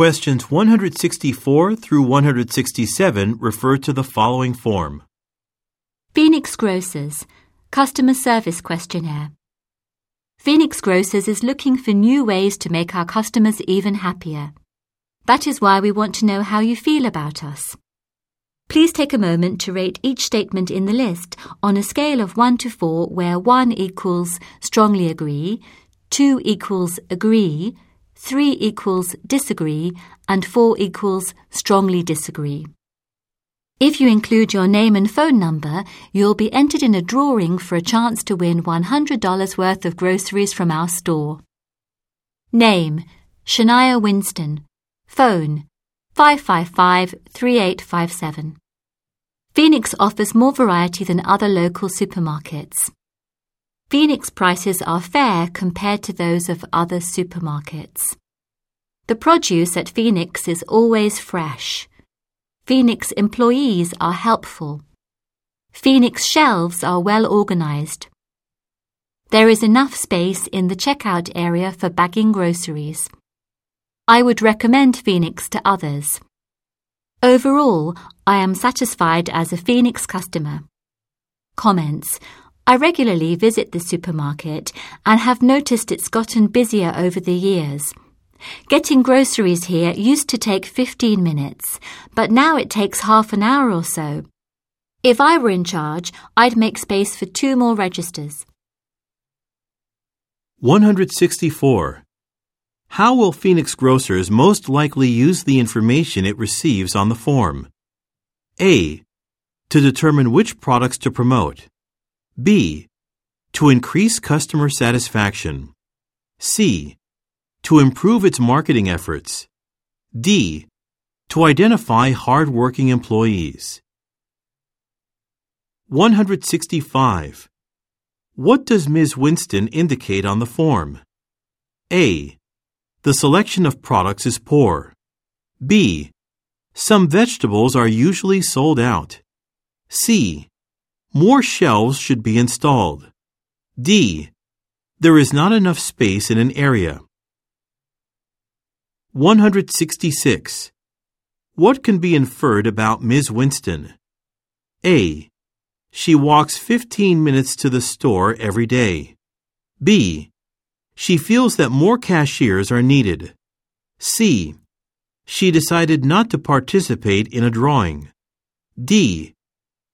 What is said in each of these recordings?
Questions 164 through 167 refer to the following form. Phoenix Grocers Customer Service Questionnaire. Phoenix Grocers is looking for new ways to make our customers even happier. That is why we want to know how you feel about us. Please take a moment to rate each statement in the list on a scale of 1 to 4 where 1 equals strongly agree, 2 equals agree, 3 equals disagree, and 4 equals strongly disagree. If you include your name and phone number, you'll be entered in a drawing for a chance to win $100 worth of groceries from our store. Name Shania Winston. Phone 555 3857. Phoenix offers more variety than other local supermarkets. Phoenix prices are fair compared to those of other supermarkets. The produce at Phoenix is always fresh. Phoenix employees are helpful. Phoenix shelves are well organized. There is enough space in the checkout area for bagging groceries. I would recommend Phoenix to others. Overall, I am satisfied as a Phoenix customer. Comments I regularly visit the supermarket and have noticed it's gotten busier over the years. Getting groceries here used to take 15 minutes, but now it takes half an hour or so. If I were in charge, I'd make space for two more registers. 164. How will Phoenix Grocers most likely use the information it receives on the form? A. To determine which products to promote. B. To increase customer satisfaction. C. To improve its marketing efforts. D. To identify hard-working employees. 165. What does Ms. Winston indicate on the form? A. The selection of products is poor. B. Some vegetables are usually sold out. C. More shelves should be installed. D. There is not enough space in an area. 166. What can be inferred about Ms. Winston? A. She walks 15 minutes to the store every day. B. She feels that more cashiers are needed. C. She decided not to participate in a drawing. D.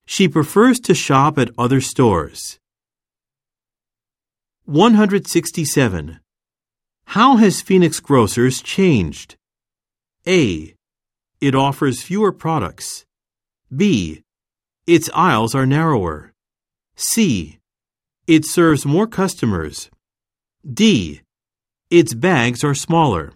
She prefers to shop at other stores. 167. How has Phoenix Grocers changed? A. It offers fewer products. B. Its aisles are narrower. C. It serves more customers. D. Its bags are smaller.